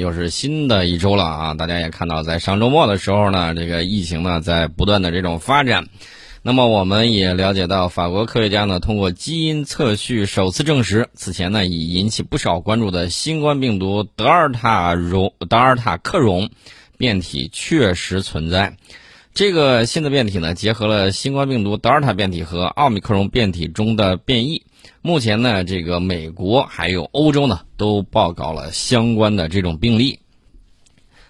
又是新的一周了啊！大家也看到，在上周末的时候呢，这个疫情呢在不断的这种发展。那么我们也了解到，法国科学家呢通过基因测序首次证实，此前呢已引起不少关注的新冠病毒德尔塔戎德尔塔克戎变体确实存在。这个新的变体呢，结合了新冠病毒德尔塔变体和奥密克戎变体中的变异。目前呢，这个美国还有欧洲呢，都报告了相关的这种病例。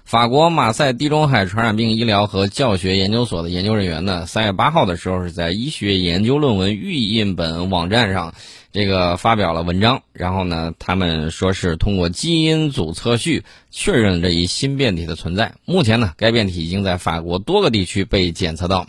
法国马赛地中海传染病医疗和教学研究所的研究人员呢，三月八号的时候是在医学研究论文预印本网站上，这个发表了文章。然后呢，他们说是通过基因组测序确认这一新变体的存在。目前呢，该变体已经在法国多个地区被检测到。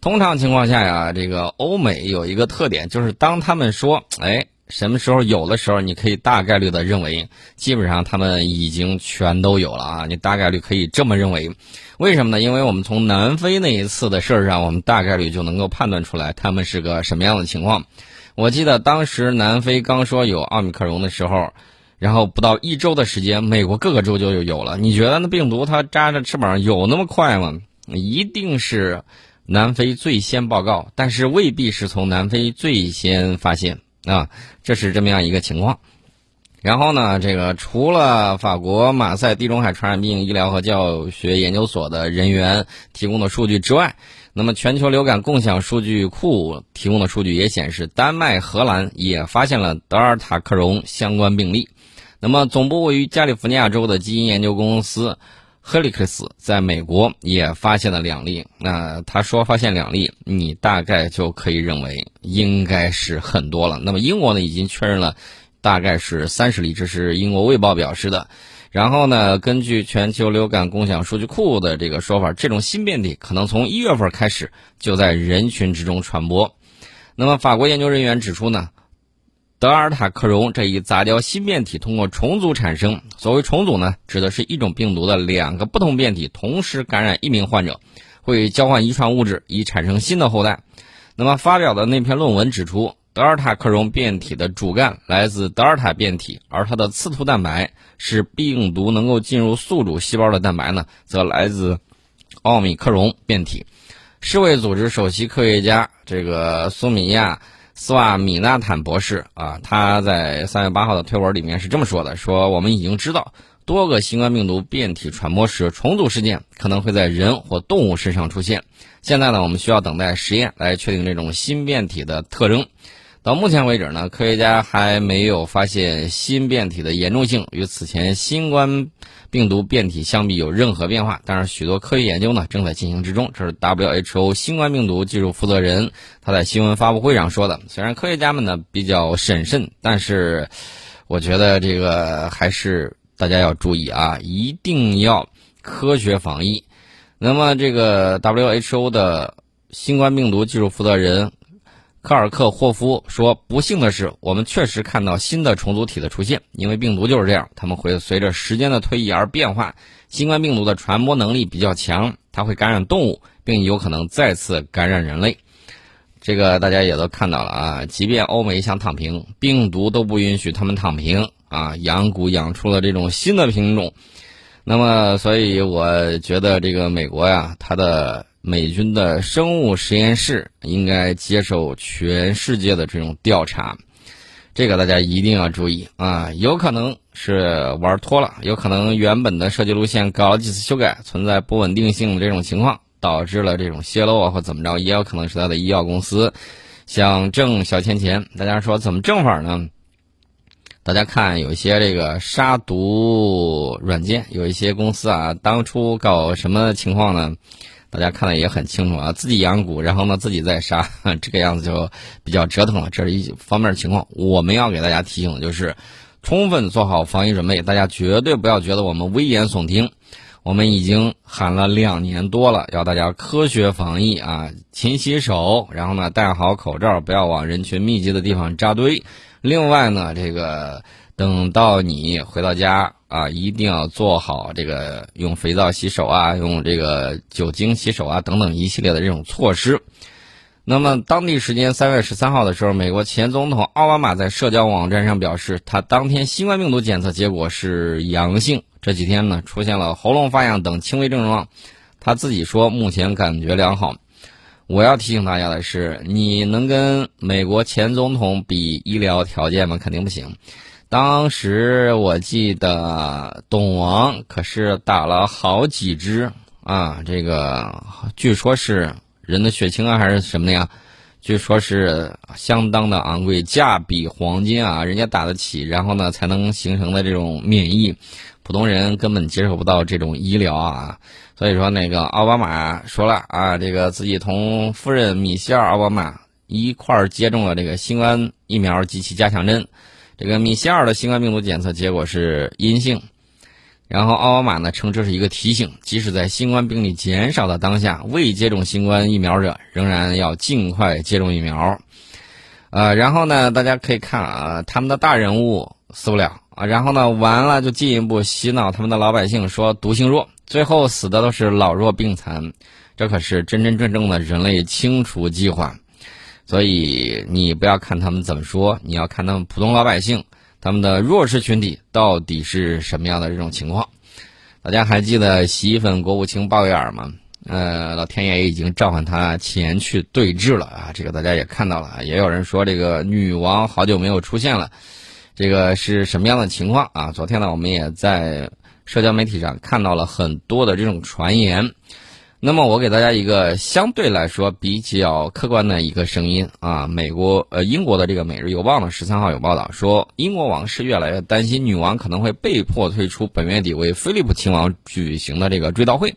通常情况下呀，这个欧美有一个特点，就是当他们说，哎。什么时候有的时候，你可以大概率的认为，基本上他们已经全都有了啊！你大概率可以这么认为，为什么呢？因为我们从南非那一次的事儿上，我们大概率就能够判断出来他们是个什么样的情况。我记得当时南非刚说有奥密克戎的时候，然后不到一周的时间，美国各个州就有了。你觉得那病毒它扎着翅膀有那么快吗？一定是南非最先报告，但是未必是从南非最先发现。啊，这是这么样一个情况。然后呢，这个除了法国马赛地中海传染病医疗和教学研究所的人员提供的数据之外，那么全球流感共享数据库提供的数据也显示，丹麦、荷兰也发现了德尔塔克戎相关病例。那么，总部位于加利福尼亚州的基因研究公司。赫利克斯在美国也发现了两例，那他说发现两例，你大概就可以认为应该是很多了。那么英国呢已经确认了，大概是三十例，这是英国卫报表示的。然后呢，根据全球流感共享数据库的这个说法，这种新变体可能从一月份开始就在人群之中传播。那么法国研究人员指出呢？德尔塔克戎这一杂交新变体通过重组产生。所谓重组呢，指的是一种病毒的两个不同变体同时感染一名患者，会交换遗传物质以产生新的后代。那么发表的那篇论文指出，德尔塔克戎变体的主干来自德尔塔变体，而它的刺突蛋白是病毒能够进入宿主细胞的蛋白呢，则来自奥密克戎变体。世卫组织首席科学家这个苏米亚。斯瓦米纳坦博士啊，他在三月八号的推文里面是这么说的：说我们已经知道，多个新冠病毒变体传播时重组事件可能会在人或动物身上出现。现在呢，我们需要等待实验来确定这种新变体的特征。到目前为止呢，科学家还没有发现新变体的严重性与此前新冠。病毒变体相比有任何变化？但是许多科学研究呢正在进行之中。这是 WHO 新冠病毒技术负责人他在新闻发布会上说的。虽然科学家们呢比较审慎，但是我觉得这个还是大家要注意啊，一定要科学防疫。那么这个 WHO 的新冠病毒技术负责人。科尔克霍夫说：“不幸的是，我们确实看到新的重组体的出现。因为病毒就是这样，他们会随着时间的推移而变化。新冠病毒的传播能力比较强，它会感染动物，并有可能再次感染人类。这个大家也都看到了啊！即便欧美想躺平，病毒都不允许他们躺平啊！养蛊养出了这种新的品种。那么，所以我觉得这个美国呀，它的。”美军的生物实验室应该接受全世界的这种调查，这个大家一定要注意啊！有可能是玩脱了，有可能原本的设计路线搞了几次修改，存在不稳定性的这种情况，导致了这种泄漏啊或怎么着，也有可能是他的医药公司想挣小钱钱。大家说怎么挣法呢？大家看，有一些这个杀毒软件，有一些公司啊，当初搞什么情况呢？大家看的也很清楚啊，自己养蛊，然后呢自己再杀，这个样子就比较折腾了。这是一方面情况。我们要给大家提醒的就是，充分做好防疫准备。大家绝对不要觉得我们危言耸听，我们已经喊了两年多了，要大家科学防疫啊，勤洗手，然后呢戴好口罩，不要往人群密集的地方扎堆。另外呢，这个等到你回到家。啊，一定要做好这个用肥皂洗手啊，用这个酒精洗手啊，等等一系列的这种措施。那么，当地时间三月十三号的时候，美国前总统奥巴马在社交网站上表示，他当天新冠病毒检测结果是阳性，这几天呢出现了喉咙发痒等轻微症状，他自己说目前感觉良好。我要提醒大家的是，你能跟美国前总统比医疗条件吗？肯定不行。当时我记得董王可是打了好几支啊，这个据说是人的血清啊还是什么的呀？据说是相当的昂贵，价比黄金啊，人家打得起，然后呢才能形成的这种免疫，普通人根本接受不到这种医疗啊。所以说那个奥巴马说了啊，这个自己同夫人米歇尔奥巴马一块儿接种了这个新冠疫苗及其加强针。这个米歇尔的新冠病毒检测结果是阴性，然后奥巴马呢称这是一个提醒，即使在新冠病例减少的当下，未接种新冠疫苗者仍然要尽快接种疫苗。呃，然后呢，大家可以看啊，他们的大人物死不了啊，然后呢，完了就进一步洗脑他们的老百姓说毒性弱，最后死的都是老弱病残，这可是真真正正的人类清除计划。所以你不要看他们怎么说，你要看他们普通老百姓，他们的弱势群体到底是什么样的这种情况。大家还记得洗衣粉国务卿鲍威尔吗？呃，老天爷已经召唤他前去对峙了啊！这个大家也看到了，也有人说这个女王好久没有出现了，这个是什么样的情况啊？昨天呢，我们也在社交媒体上看到了很多的这种传言。那么我给大家一个相对来说比较客观的一个声音啊，美国呃英国的这个《每日邮报》呢十三号有报道说，英国王室越来越担心女王可能会被迫退出本月底为菲利普亲王举行的这个追悼会。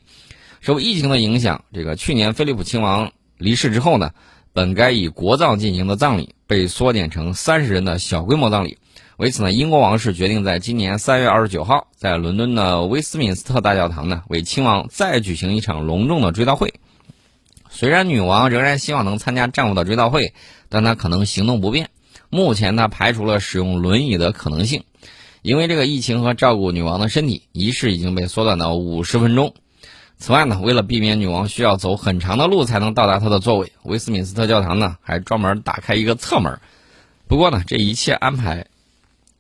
受疫情的影响，这个去年菲利普亲王离世之后呢，本该以国葬进行的葬礼被缩减成三十人的小规模葬礼。为此呢，英国王室决定在今年三月二十九号，在伦敦的威斯敏斯特大教堂呢，为亲王再举行一场隆重的追悼会。虽然女王仍然希望能参加丈夫的追悼会，但她可能行动不便。目前她排除了使用轮椅的可能性，因为这个疫情和照顾女王的身体，仪式已经被缩短到五十分钟。此外呢，为了避免女王需要走很长的路才能到达她的座位，威斯敏斯特教堂呢还专门打开一个侧门。不过呢，这一切安排。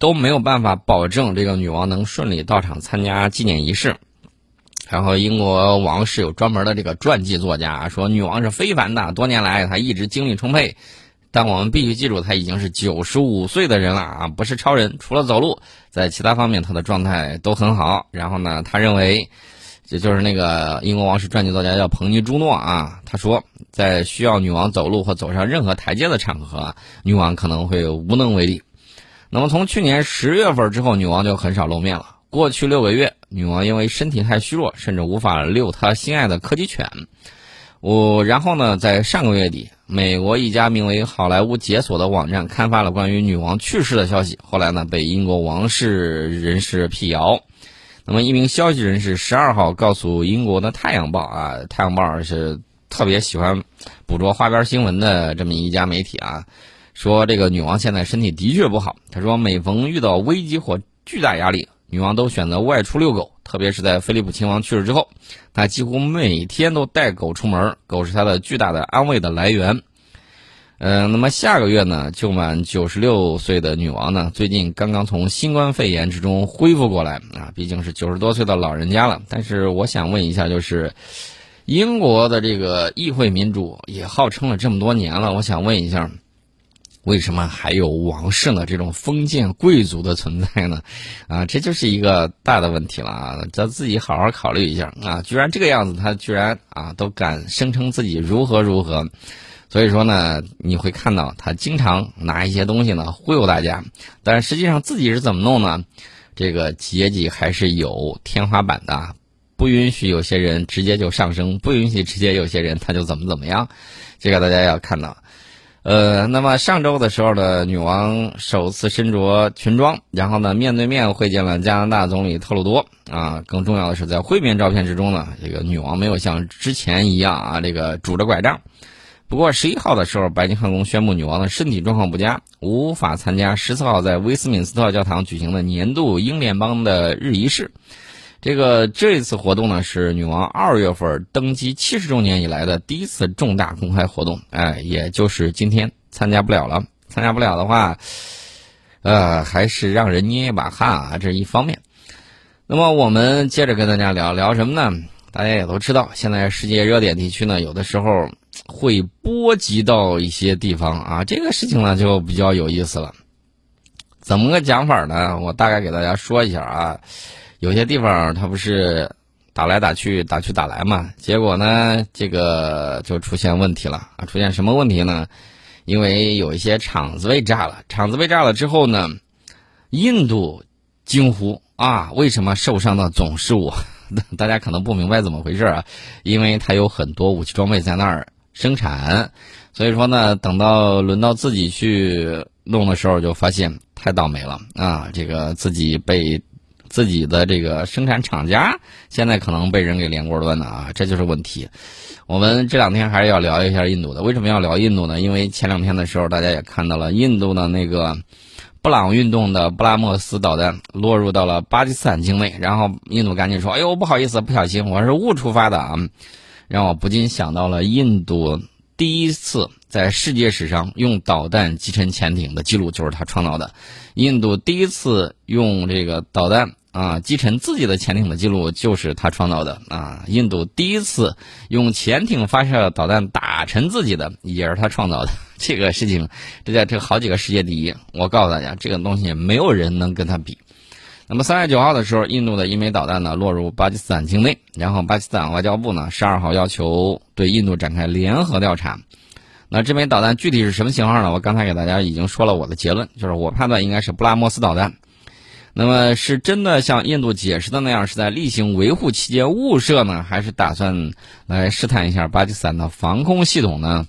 都没有办法保证这个女王能顺利到场参加纪念仪式。然后，英国王室有专门的这个传记作家说，女王是非凡的，多年来她一直精力充沛。但我们必须记住，她已经是九十五岁的人了啊，不是超人。除了走路，在其他方面她的状态都很好。然后呢，他认为，这就是那个英国王室传记作家叫彭尼朱诺啊，他说，在需要女王走路或走上任何台阶的场合，女王可能会无能为力。那么从去年十月份之后，女王就很少露面了。过去六个月，女王因为身体太虚弱，甚至无法遛她心爱的柯基犬。我然后呢，在上个月底，美国一家名为“好莱坞解锁”的网站刊发了关于女王去世的消息。后来呢，被英国王室人士辟谣。那么一名消息人士十二号告诉英国的《太阳报》啊，《太阳报》是特别喜欢捕捉花边新闻的这么一家媒体啊。说这个女王现在身体的确不好。他说，每逢遇到危机或巨大压力，女王都选择外出遛狗，特别是在菲利普亲王去世之后，她几乎每天都带狗出门，狗是她的巨大的安慰的来源。嗯，那么下个月呢，就满九十六岁的女王呢，最近刚刚从新冠肺炎之中恢复过来啊，毕竟是九十多岁的老人家了。但是我想问一下，就是英国的这个议会民主也号称了这么多年了，我想问一下。为什么还有王室呢？这种封建贵族的存在呢？啊，这就是一个大的问题了啊！咱自己好好考虑一下啊！居然这个样子，他居然啊都敢声称自己如何如何，所以说呢，你会看到他经常拿一些东西呢忽悠大家，但实际上自己是怎么弄呢？这个阶级还是有天花板的，不允许有些人直接就上升，不允许直接有些人他就怎么怎么样，这个大家要看到。呃，那么上周的时候呢，女王首次身着裙装，然后呢，面对面会见了加拿大总理特鲁多啊。更重要的是，在会面照片之中呢，这个女王没有像之前一样啊，这个拄着拐杖。不过十一号的时候，白金汉宫宣布女王的身体状况不佳，无法参加十四号在威斯敏斯特教堂举行的年度英联邦的日仪式。这个这次活动呢，是女王二月份登基七十周年以来的第一次重大公开活动，哎，也就是今天参加不了了。参加不了的话，呃，还是让人捏一把汗啊，这是一方面。那么我们接着跟大家聊聊什么呢？大家也都知道，现在世界热点地区呢，有的时候会波及到一些地方啊，这个事情呢就比较有意思了。怎么个讲法呢？我大概给大家说一下啊。有些地方它不是打来打去、打去打来嘛，结果呢，这个就出现问题了啊！出现什么问题呢？因为有一些厂子被炸了，厂子被炸了之后呢，印度惊呼啊，为什么受伤的总是我？大家可能不明白怎么回事啊，因为他有很多武器装备在那儿生产，所以说呢，等到轮到自己去弄的时候，就发现太倒霉了啊！这个自己被。自己的这个生产厂家现在可能被人给连锅端的啊，这就是问题。我们这两天还是要聊一下印度的。为什么要聊印度呢？因为前两天的时候，大家也看到了印度的那个布朗运动的布拉莫斯导弹落入到了巴基斯坦境内，然后印度赶紧说：“哎呦，不好意思，不小心，我是误触发的啊。”让我不禁想到了印度第一次在世界史上用导弹击沉潜艇的记录，就是他创造的。印度第一次用这个导弹。啊，击沉自己的潜艇的记录就是他创造的啊！印度第一次用潜艇发射导弹打沉自己的，也是他创造的。这个事情，这叫这好几个世界第一。我告诉大家，这个东西没有人能跟他比。那么三月九号的时候，印度的一枚导弹呢落入巴基斯坦境内，然后巴基斯坦外交部呢十二号要求对印度展开联合调查。那这枚导弹具体是什么型号呢？我刚才给大家已经说了我的结论，就是我判断应该是布拉莫斯导弹。那么是真的像印度解释的那样，是在例行维护期间误射呢，还是打算来试探一下巴基斯坦的防空系统呢？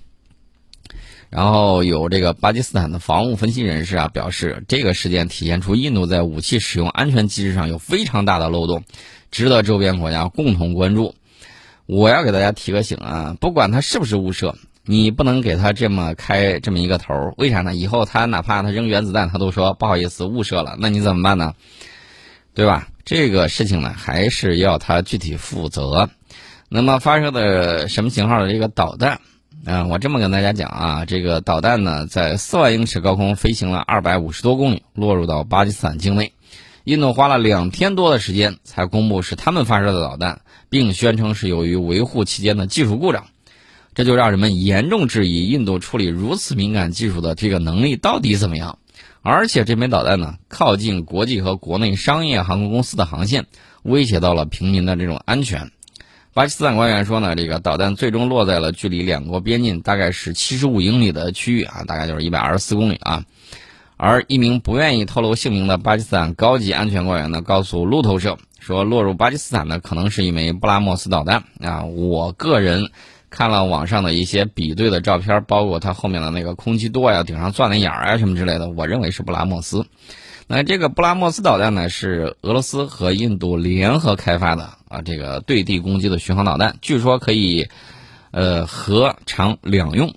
然后有这个巴基斯坦的防务分析人士啊表示，这个事件体现出印度在武器使用安全机制上有非常大的漏洞，值得周边国家共同关注。我要给大家提个醒啊，不管它是不是误射。你不能给他这么开这么一个头，为啥呢？以后他哪怕他扔原子弹，他都说不好意思误射了，那你怎么办呢？对吧？这个事情呢，还是要他具体负责。那么发射的什么型号的这个导弹？嗯，我这么跟大家讲啊，这个导弹呢，在四万英尺高空飞行了二百五十多公里，落入到巴基斯坦境内。印度花了两天多的时间才公布是他们发射的导弹，并宣称是由于维护期间的技术故障。这就让人们严重质疑印度处理如此敏感技术的这个能力到底怎么样？而且这枚导弹呢，靠近国际和国内商业航空公司的航线，威胁到了平民的这种安全。巴基斯坦官员说呢，这个导弹最终落在了距离两国边境大概是七十五英里的区域啊，大概就是一百二十四公里啊。而一名不愿意透露姓名的巴基斯坦高级安全官员呢，告诉路透社说，落入巴基斯坦的可能是一枚布拉莫斯导弹啊。我个人。看了网上的一些比对的照片，包括它后面的那个空气舵呀、顶上钻的眼儿啊什么之类的，我认为是布拉莫斯。那这个布拉莫斯导弹呢，是俄罗斯和印度联合开发的啊，这个对地攻击的巡航导弹，据说可以呃核常两用。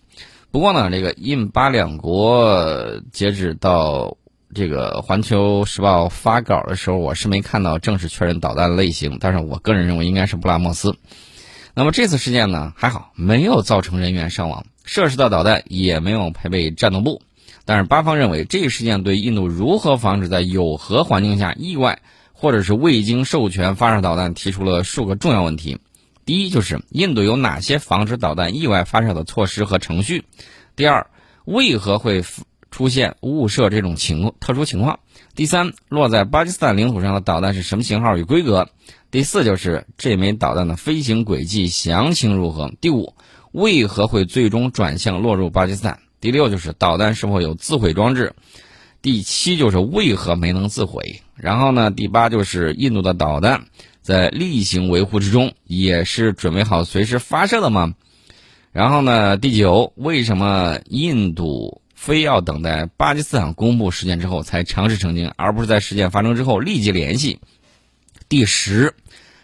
不过呢，这个印巴两国截止到这个环球时报发稿的时候，我是没看到正式确认导弹类型，但是我个人认为应该是布拉莫斯。那么这次事件呢，还好没有造成人员伤亡，涉事的导弹也没有配备战斗部。但是巴方认为，这一事件对印度如何防止在有核环境下意外或者是未经授权发射导弹提出了数个重要问题。第一，就是印度有哪些防止导弹意外发射的措施和程序？第二，为何会出现误射这种情特殊情况？第三，落在巴基斯坦领土上的导弹是什么型号与规格？第四就是这枚导弹的飞行轨迹详情如何？第五，为何会最终转向落入巴基斯坦？第六就是导弹是否有自毁装置？第七就是为何没能自毁？然后呢？第八就是印度的导弹在例行维护之中也是准备好随时发射的吗？然后呢？第九，为什么印度非要等待巴基斯坦公布事件之后才尝试澄清，而不是在事件发生之后立即联系？第十，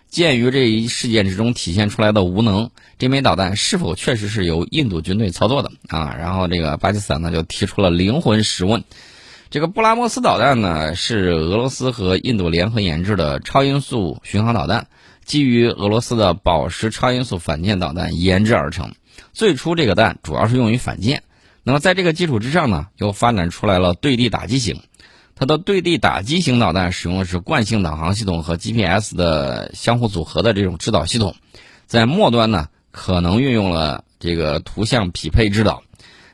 鉴于这一事件之中体现出来的无能，这枚导弹是否确实是由印度军队操作的啊？然后这个巴基斯坦呢就提出了灵魂十问。这个布拉莫斯导弹呢是俄罗斯和印度联合研制的超音速巡航导弹，基于俄罗斯的宝石超音速反舰导弹研制而成。最初这个弹主要是用于反舰，那么在这个基础之上呢，又发展出来了对地打击型。它的对地打击型导弹使用的是惯性导航系统和 GPS 的相互组合的这种制导系统，在末端呢可能运用了这个图像匹配制导。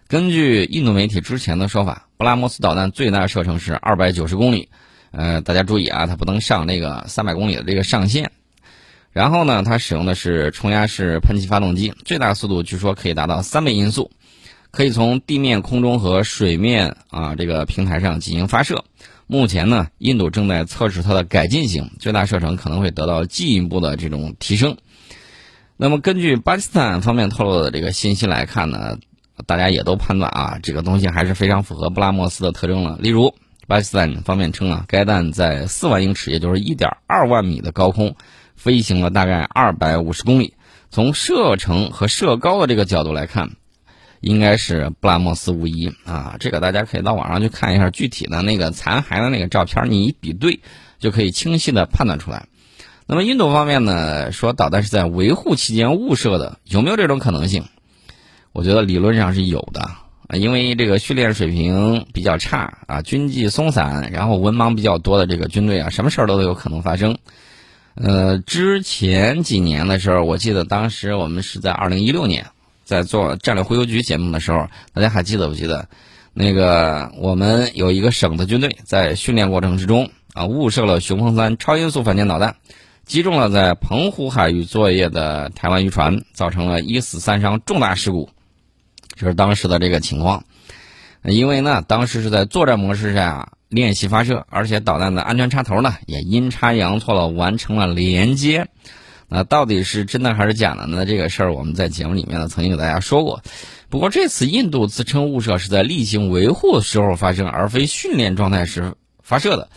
根据印度媒体之前的说法，布拉莫斯导弹最大射程是二百九十公里。呃，大家注意啊，它不能上那个三百公里的这个上限。然后呢，它使用的是冲压式喷气发动机，最大速度据说可以达到三倍音速，可以从地面、空中和水面啊这个平台上进行发射。目前呢，印度正在测试它的改进型，最大射程可能会得到进一步的这种提升。那么，根据巴基斯坦方面透露的这个信息来看呢，大家也都判断啊，这个东西还是非常符合布拉莫斯的特征了。例如，巴基斯坦方面称啊，该弹在四万英尺，也就是一点二万米的高空。飞行了大概二百五十公里，从射程和射高的这个角度来看，应该是布拉莫斯无疑啊。这个大家可以到网上去看一下具体的那个残骸的那个照片，你一比对就可以清晰的判断出来。那么印度方面呢，说导弹是在维护期间误射的，有没有这种可能性？我觉得理论上是有的啊，因为这个训练水平比较差啊，军纪松散，然后文盲比较多的这个军队啊，什么事儿都有可能发生。呃，之前几年的时候，我记得当时我们是在二零一六年在做战略忽悠局节目的时候，大家还记得不记得？那个我们有一个省的军队在训练过程之中啊，误射了雄风三超音速反舰导弹，击中了在澎湖海域作业的台湾渔船，造成了一死三伤重大事故。这是当时的这个情况，因为呢，当时是在作战模式下。练习发射，而且导弹的安全插头呢也阴差阳错了完成了连接。那到底是真的还是假的呢？这个事儿我们在节目里面呢曾经给大家说过。不过这次印度自称误射是在例行维护时候发生，而非训练状态时发射的。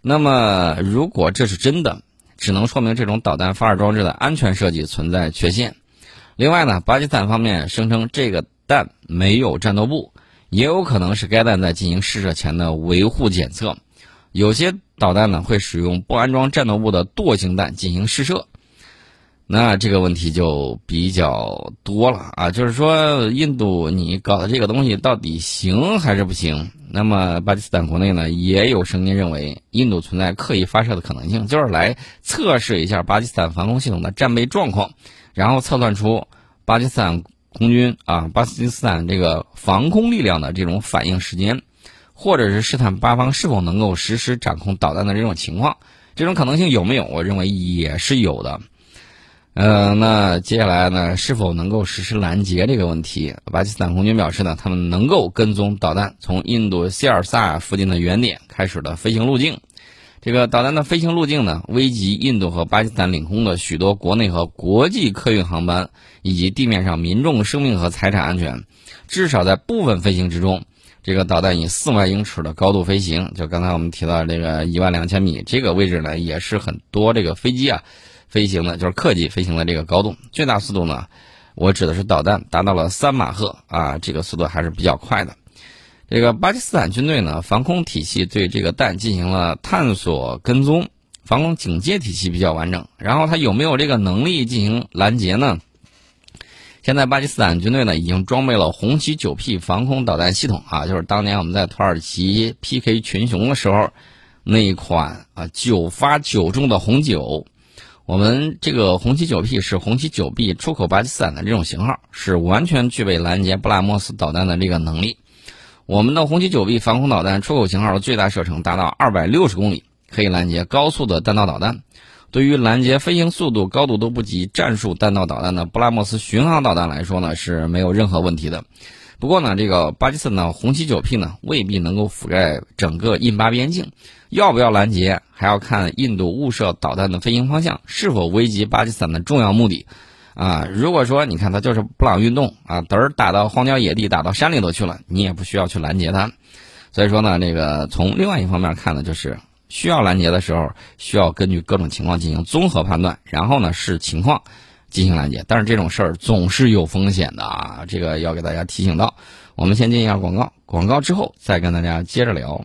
那么如果这是真的，只能说明这种导弹发射装置的安全设计存在缺陷。另外呢，巴基斯坦方面声称这个弹没有战斗部。也有可能是该弹在进行试射前的维护检测，有些导弹呢会使用不安装战斗部的惰性弹进行试射，那这个问题就比较多了啊，就是说印度你搞的这个东西到底行还是不行？那么巴基斯坦国内呢也有声音认为印度存在刻意发射的可能性，就是来测试一下巴基斯坦防空系统的战备状况，然后测算出巴基斯坦。空军啊，巴基斯坦这个防空力量的这种反应时间，或者是试探巴方是否能够实时掌控导弹的这种情况，这种可能性有没有？我认为也是有的。呃，那接下来呢，是否能够实施拦截这个问题？巴基斯坦空军表示呢，他们能够跟踪导弹从印度希尔萨附近的原点开始的飞行路径。这个导弹的飞行路径呢，危及印度和巴基斯坦领空的许多国内和国际客运航班，以及地面上民众生命和财产安全。至少在部分飞行之中，这个导弹以四万英尺的高度飞行，就刚才我们提到这个一万两千米这个位置呢，也是很多这个飞机啊飞行的，就是客机飞行的这个高度。最大速度呢，我指的是导弹达到了三马赫啊，这个速度还是比较快的。这个巴基斯坦军队呢，防空体系对这个弹进行了探索跟踪，防空警戒体系比较完整。然后它有没有这个能力进行拦截呢？现在巴基斯坦军队呢，已经装备了红旗九 P 防空导弹系统啊，就是当年我们在土耳其 PK 群雄的时候那一款啊九发九中的红九。我们这个红旗九 P 是红旗九 B 出口巴基斯坦的这种型号，是完全具备拦截布拉莫斯导弹的这个能力。我们的红旗九 B 防空导弹出口型号的最大射程达到二百六十公里，可以拦截高速的弹道导弹。对于拦截飞行速度、高度都不及战术弹道导弹的布拉莫斯巡航导弹来说呢，是没有任何问题的。不过呢，这个巴基斯坦的红旗九 P 呢，未必能够覆盖整个印巴边境。要不要拦截，还要看印度误射导弹的飞行方向是否危及巴基斯坦的重要目的。啊，如果说你看它就是布朗运动啊，嘚儿打到荒郊野地，打到山里头去了，你也不需要去拦截它。所以说呢，这个从另外一方面看呢，就是需要拦截的时候，需要根据各种情况进行综合判断，然后呢视情况进行拦截。但是这种事儿总是有风险的啊，这个要给大家提醒到。我们先进一下广告，广告之后再跟大家接着聊。